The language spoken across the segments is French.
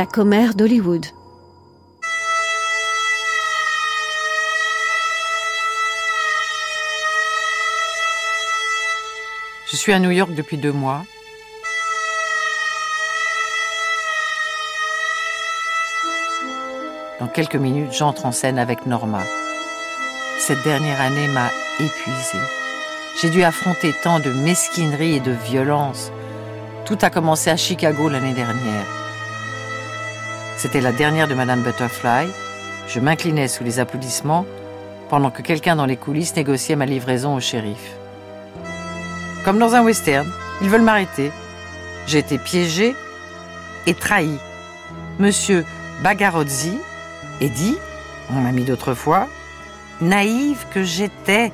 La commère d'Hollywood. Je suis à New York depuis deux mois. Dans quelques minutes, j'entre en scène avec Norma. Cette dernière année m'a épuisée. J'ai dû affronter tant de mesquinerie et de violence. Tout a commencé à Chicago l'année dernière. C'était la dernière de Madame Butterfly. Je m'inclinais sous les applaudissements pendant que quelqu'un dans les coulisses négociait ma livraison au shérif. Comme dans un western, ils veulent m'arrêter. J'ai été piégé et trahi. Monsieur Bagarozzi est dit, on m'a mis d'autrefois, naïve que j'étais.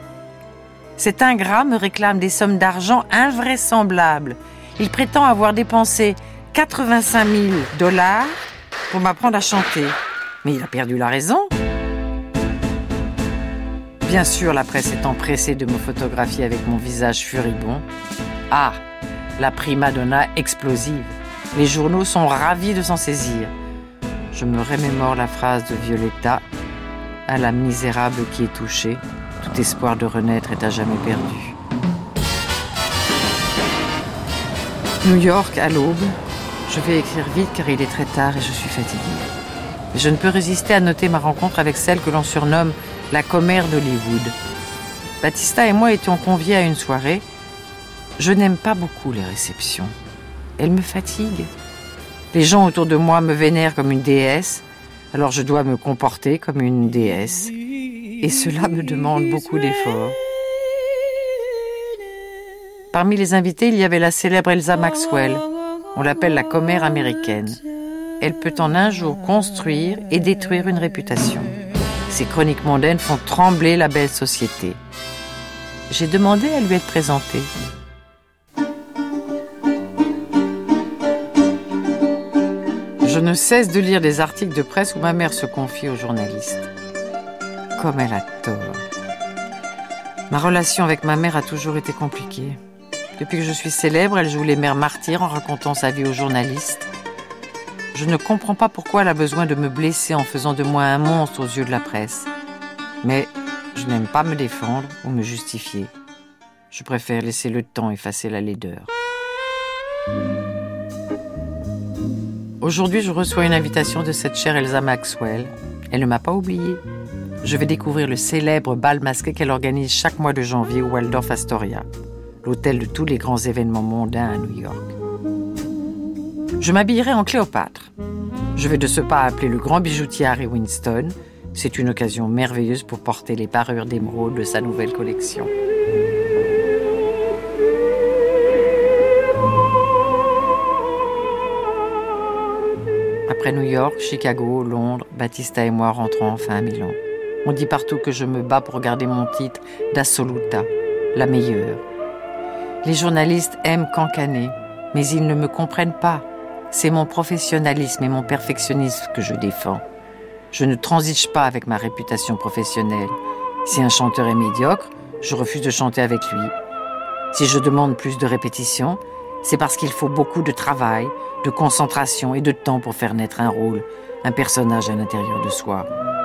Cet ingrat me réclame des sommes d'argent invraisemblables. Il prétend avoir dépensé 85 000 dollars pour m'apprendre à chanter. Mais il a perdu la raison. Bien sûr, la presse est empressée de me photographier avec mon visage furibond. Ah, la prima donna explosive. Les journaux sont ravis de s'en saisir. Je me remémore la phrase de Violetta à la misérable qui est touchée. Tout espoir de renaître est à jamais perdu. New York à l'aube, je vais écrire vite car il est très tard et je suis fatiguée. Je ne peux résister à noter ma rencontre avec celle que l'on surnomme la commère d'Hollywood. Batista et moi étions conviés à une soirée. Je n'aime pas beaucoup les réceptions. Elles me fatiguent. Les gens autour de moi me vénèrent comme une déesse, alors je dois me comporter comme une déesse. Et cela me demande beaucoup d'efforts. Parmi les invités, il y avait la célèbre Elsa Maxwell. On l'appelle la commère américaine. Elle peut en un jour construire et détruire une réputation. Ses chroniques mondaines font trembler la belle société. J'ai demandé à lui être présentée. Je ne cesse de lire des articles de presse où ma mère se confie aux journalistes. Comme elle a tort. Ma relation avec ma mère a toujours été compliquée. Depuis que je suis célèbre, elle joue les mères martyrs en racontant sa vie aux journalistes. Je ne comprends pas pourquoi elle a besoin de me blesser en faisant de moi un monstre aux yeux de la presse. Mais je n'aime pas me défendre ou me justifier. Je préfère laisser le temps effacer la laideur. Aujourd'hui, je reçois une invitation de cette chère Elsa Maxwell. Elle ne m'a pas oubliée. Je vais découvrir le célèbre bal masqué qu'elle organise chaque mois de janvier au Waldorf Astoria, l'hôtel de tous les grands événements mondains à New York. Je m'habillerai en Cléopâtre. Je vais de ce pas appeler le grand bijoutier Harry Winston. C'est une occasion merveilleuse pour porter les parures d'émeraude de sa nouvelle collection. Après New York, Chicago, Londres, Battista et moi rentrons enfin à Milan. On dit partout que je me bats pour garder mon titre d'assoluta, la meilleure. Les journalistes aiment cancaner, mais ils ne me comprennent pas. C'est mon professionnalisme et mon perfectionnisme que je défends. Je ne transige pas avec ma réputation professionnelle. Si un chanteur est médiocre, je refuse de chanter avec lui. Si je demande plus de répétitions, c'est parce qu'il faut beaucoup de travail, de concentration et de temps pour faire naître un rôle, un personnage à l'intérieur de soi. «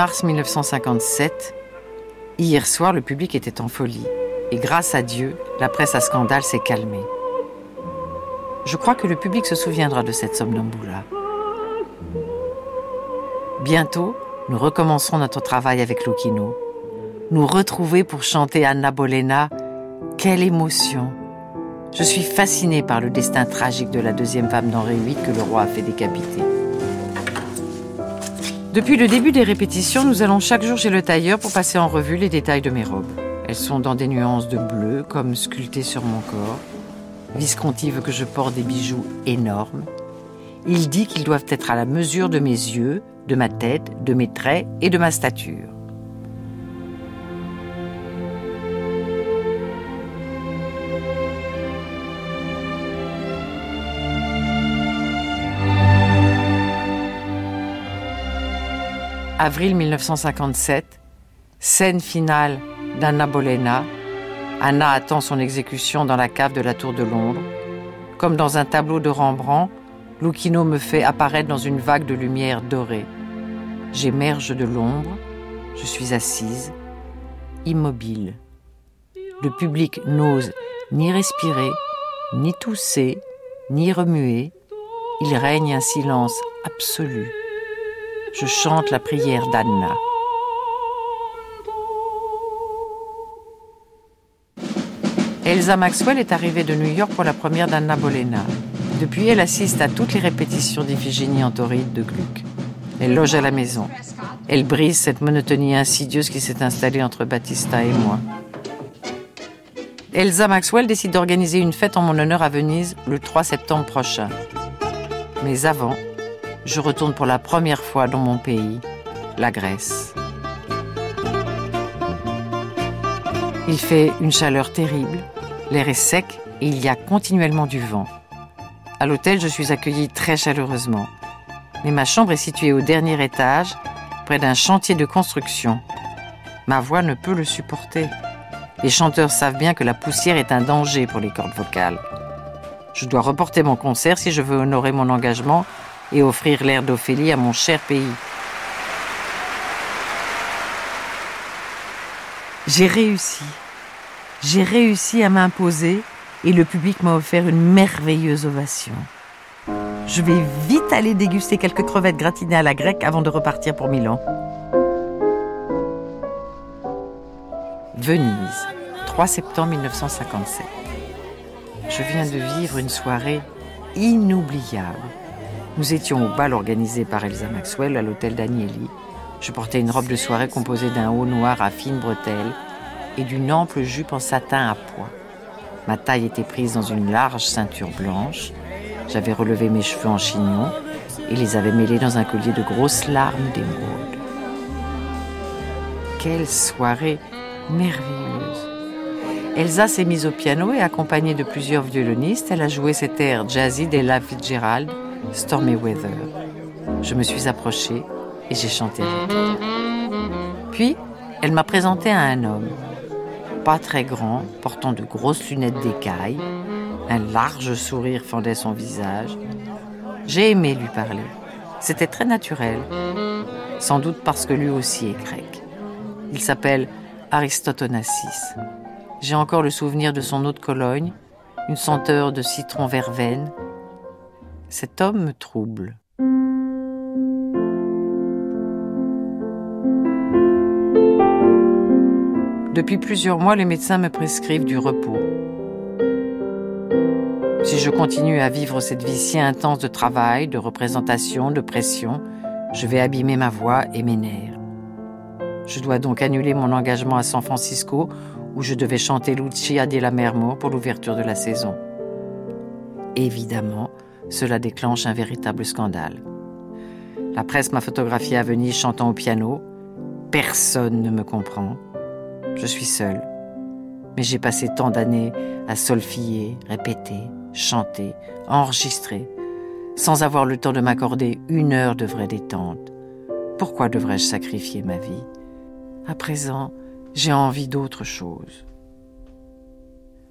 mars 1957, hier soir, le public était en folie. Et grâce à Dieu, la presse à scandale s'est calmée. Je crois que le public se souviendra de cette somnambula. Bientôt, nous recommencerons notre travail avec Lucchino. Nous retrouver pour chanter Anna Bolena, Quelle émotion Je suis fascinée par le destin tragique de la deuxième femme d'Henri VIII que le roi a fait décapiter. Depuis le début des répétitions, nous allons chaque jour chez le tailleur pour passer en revue les détails de mes robes. Elles sont dans des nuances de bleu, comme sculptées sur mon corps. Visconti veut que je porte des bijoux énormes. Il dit qu'ils doivent être à la mesure de mes yeux, de ma tête, de mes traits et de ma stature. Avril 1957, scène finale d'Anna Bolena. Anna attend son exécution dans la cave de la Tour de Londres. Comme dans un tableau de Rembrandt, Lucchino me fait apparaître dans une vague de lumière dorée. J'émerge de l'ombre, je suis assise, immobile. Le public n'ose ni respirer, ni tousser, ni remuer. Il règne un silence absolu. Je chante la prière d'Anna. Elsa Maxwell est arrivée de New York pour la première d'Anna Bolena. Depuis, elle assiste à toutes les répétitions d'Iphigénie en tauride de Gluck. Elle loge à la maison. Elle brise cette monotonie insidieuse qui s'est installée entre Battista et moi. Elsa Maxwell décide d'organiser une fête en mon honneur à Venise le 3 septembre prochain. Mais avant, je retourne pour la première fois dans mon pays, la Grèce. Il fait une chaleur terrible, l'air est sec et il y a continuellement du vent. À l'hôtel, je suis accueillie très chaleureusement. Mais ma chambre est située au dernier étage, près d'un chantier de construction. Ma voix ne peut le supporter. Les chanteurs savent bien que la poussière est un danger pour les cordes vocales. Je dois reporter mon concert si je veux honorer mon engagement et offrir l'air d'Ophélie à mon cher pays. J'ai réussi. J'ai réussi à m'imposer et le public m'a offert une merveilleuse ovation. Je vais vite aller déguster quelques crevettes gratinées à la grecque avant de repartir pour Milan. Venise, 3 septembre 1957. Je viens de vivre une soirée inoubliable. Nous étions au bal organisé par Elsa Maxwell à l'hôtel d'Agnelli. Je portais une robe de soirée composée d'un haut noir à fines bretelles et d'une ample jupe en satin à pois. Ma taille était prise dans une large ceinture blanche. J'avais relevé mes cheveux en chignon et les avais mêlés dans un collier de grosses larmes d'émeraude. Quelle soirée merveilleuse Elsa s'est mise au piano et accompagnée de plusieurs violonistes, elle a joué cet air jazzy d'Ella Fitzgerald, Stormy Weather. Je me suis approchée et j'ai chanté Puis, elle m'a présenté à un homme pas très grand, portant de grosses lunettes d'écaille. Un large sourire fendait son visage. J'ai aimé lui parler. C'était très naturel. Sans doute parce que lui aussi est grec. Il s'appelle Aristote Onassis. J'ai encore le souvenir de son eau de Cologne, une senteur de citron verveine. Cet homme me trouble. Depuis plusieurs mois, les médecins me prescrivent du repos. Si je continue à vivre cette vie si intense de travail, de représentation, de pression, je vais abîmer ma voix et mes nerfs. Je dois donc annuler mon engagement à San Francisco où je devais chanter Lucia la Mermo pour l'ouverture de la saison. Évidemment, cela déclenche un véritable scandale. La presse m'a photographié à Venise chantant au piano. Personne ne me comprend. Je suis seule. Mais j'ai passé tant d'années à solfiller, répéter, chanter, enregistrer, sans avoir le temps de m'accorder une heure de vraie détente. Pourquoi devrais-je sacrifier ma vie? À présent, j'ai envie d'autre chose.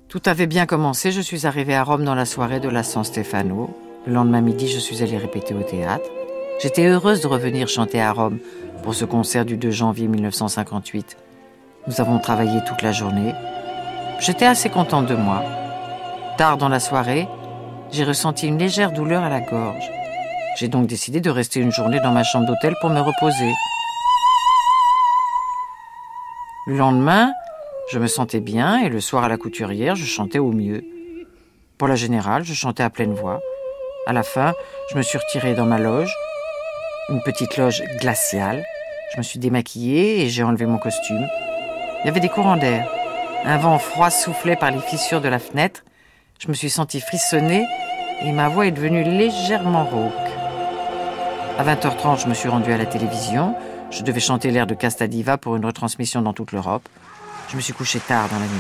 Tout avait bien commencé, je suis arrivée à Rome dans la soirée de la San Stefano. Le lendemain midi, je suis allée répéter au théâtre. J'étais heureuse de revenir chanter à Rome pour ce concert du 2 janvier 1958. Nous avons travaillé toute la journée. J'étais assez contente de moi. Tard dans la soirée, j'ai ressenti une légère douleur à la gorge. J'ai donc décidé de rester une journée dans ma chambre d'hôtel pour me reposer. Le lendemain, Je me sentais bien et le soir à la couturière, je chantais au mieux. Pour la générale, je chantais à pleine voix. À la fin, je me suis retirée dans ma loge, une petite loge glaciale. Je me suis démaquillée et j'ai enlevé mon costume. Il y avait des courants d'air. Un vent froid soufflait par les fissures de la fenêtre. Je me suis sentie frissonner et ma voix est devenue légèrement rauque. À 20h30, je me suis rendue à la télévision. Je devais chanter l'air de Castadiva pour une retransmission dans toute l'Europe. Je me suis couchée tard dans la nuit.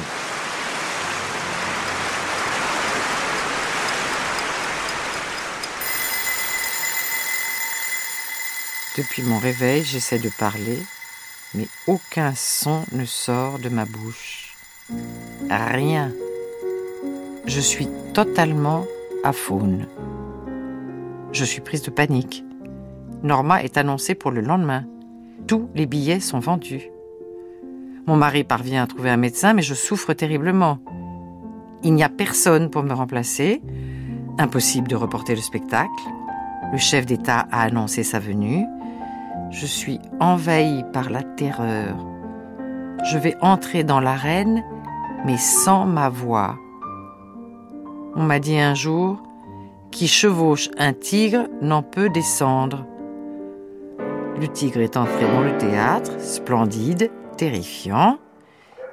Depuis mon réveil, j'essaie de parler, mais aucun son ne sort de ma bouche. Rien. Je suis totalement faune. Je suis prise de panique. Norma est annoncée pour le lendemain. Tous les billets sont vendus. Mon mari parvient à trouver un médecin, mais je souffre terriblement. Il n'y a personne pour me remplacer. Impossible de reporter le spectacle. Le chef d'État a annoncé sa venue. Je suis envahie par la terreur. Je vais entrer dans l'arène, mais sans ma voix. On m'a dit un jour, qui chevauche un tigre n'en peut descendre. Le tigre est entré dans le théâtre, splendide, terrifiant,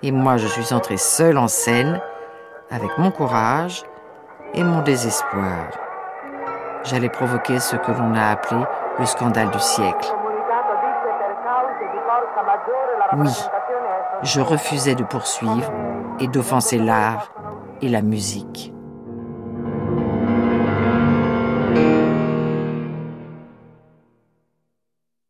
et moi je suis entrée seule en scène, avec mon courage et mon désespoir. J'allais provoquer ce que l'on a appelé le scandale du siècle. Oui, je refusais de poursuivre et d'offenser l'art et la musique.